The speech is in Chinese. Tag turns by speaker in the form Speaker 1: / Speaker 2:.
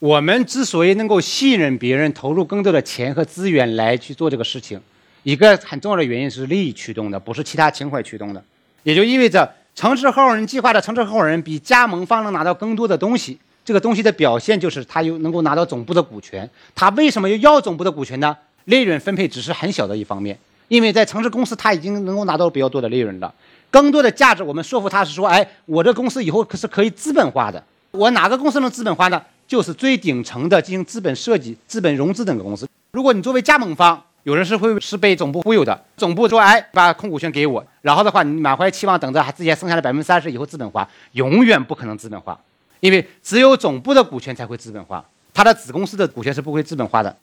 Speaker 1: 我们之所以能够信任别人投入更多的钱和资源来去做这个事情，一个很重要的原因是利益驱动的，不是其他情怀驱动的。也就意味着，城市合伙人计划的城市合伙人比加盟方能拿到更多的东西。这个东西的表现就是他又能够拿到总部的股权。他为什么又要总部的股权呢？利润分配只是很小的一方面，因为在城市公司他已经能够拿到比较多的利润了。更多的价值，我们说服他是说，哎，我这公司以后可是可以资本化的。我哪个公司能资本化呢？就是最顶层的进行资本设计、资本融资等的公司。如果你作为加盟方，有人是会是被总部忽悠的。总部说：“哎，把控股权给我。”然后的话，你满怀期望等着，还自己还剩下的百分之三十以后资本化，永远不可能资本化，因为只有总部的股权才会资本化，他的子公司的股权是不会资本化的。